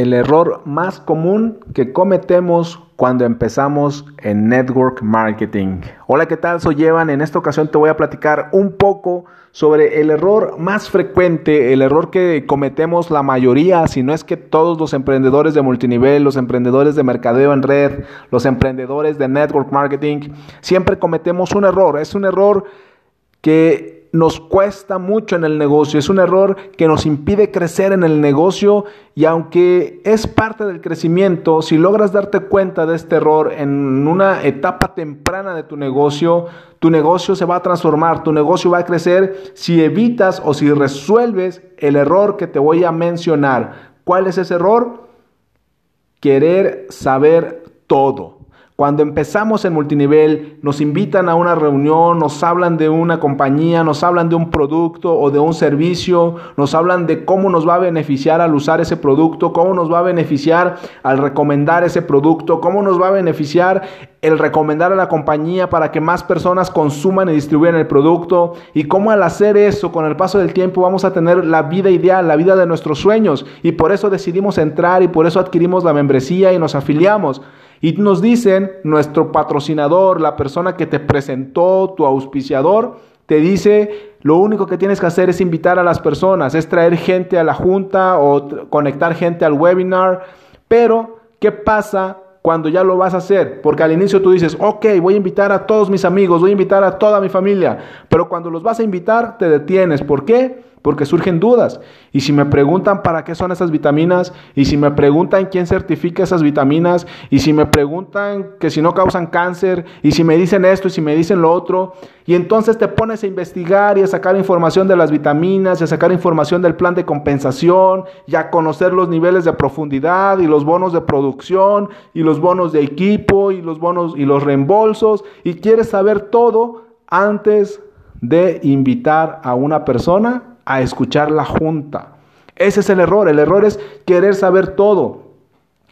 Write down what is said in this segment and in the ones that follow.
el error más común que cometemos cuando empezamos en network marketing. Hola, ¿qué tal? Soy Evan. En esta ocasión te voy a platicar un poco sobre el error más frecuente, el error que cometemos la mayoría, si no es que todos los emprendedores de multinivel, los emprendedores de mercadeo en red, los emprendedores de network marketing, siempre cometemos un error. Es un error que nos cuesta mucho en el negocio, es un error que nos impide crecer en el negocio y aunque es parte del crecimiento, si logras darte cuenta de este error en una etapa temprana de tu negocio, tu negocio se va a transformar, tu negocio va a crecer si evitas o si resuelves el error que te voy a mencionar. ¿Cuál es ese error? Querer saber todo. Cuando empezamos en multinivel, nos invitan a una reunión, nos hablan de una compañía, nos hablan de un producto o de un servicio, nos hablan de cómo nos va a beneficiar al usar ese producto, cómo nos va a beneficiar al recomendar ese producto, cómo nos va a beneficiar el recomendar a la compañía para que más personas consuman y distribuyan el producto y cómo al hacer eso con el paso del tiempo vamos a tener la vida ideal, la vida de nuestros sueños y por eso decidimos entrar y por eso adquirimos la membresía y nos afiliamos. Y nos dicen, nuestro patrocinador, la persona que te presentó, tu auspiciador, te dice, lo único que tienes que hacer es invitar a las personas, es traer gente a la junta o conectar gente al webinar. Pero, ¿qué pasa cuando ya lo vas a hacer? Porque al inicio tú dices, ok, voy a invitar a todos mis amigos, voy a invitar a toda mi familia. Pero cuando los vas a invitar, te detienes. ¿Por qué? Porque surgen dudas. Y si me preguntan para qué son esas vitaminas, y si me preguntan quién certifica esas vitaminas, y si me preguntan que si no causan cáncer, y si me dicen esto y si me dicen lo otro, y entonces te pones a investigar y a sacar información de las vitaminas, y a sacar información del plan de compensación, y a conocer los niveles de profundidad, y los bonos de producción, y los bonos de equipo, y los bonos y los reembolsos, y quieres saber todo antes de invitar a una persona a escuchar la junta. Ese es el error. El error es querer saber todo.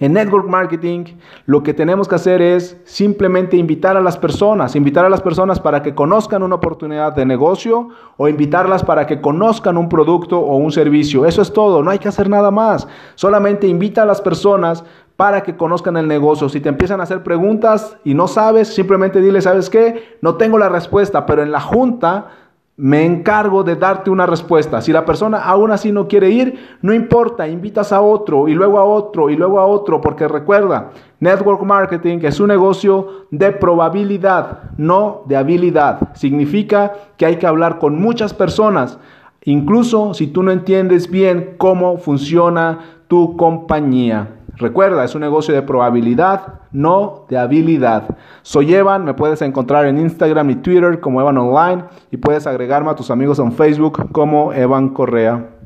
En network marketing lo que tenemos que hacer es simplemente invitar a las personas, invitar a las personas para que conozcan una oportunidad de negocio o invitarlas para que conozcan un producto o un servicio. Eso es todo, no hay que hacer nada más. Solamente invita a las personas para que conozcan el negocio. Si te empiezan a hacer preguntas y no sabes, simplemente dile, ¿sabes qué? No tengo la respuesta, pero en la junta me encargo de darte una respuesta. Si la persona aún así no quiere ir, no importa, invitas a otro y luego a otro y luego a otro, porque recuerda, network marketing es un negocio de probabilidad, no de habilidad. Significa que hay que hablar con muchas personas, incluso si tú no entiendes bien cómo funciona tu compañía. Recuerda, es un negocio de probabilidad, no de habilidad. Soy Evan, me puedes encontrar en Instagram y Twitter como Evan Online y puedes agregarme a tus amigos en Facebook como Evan Correa.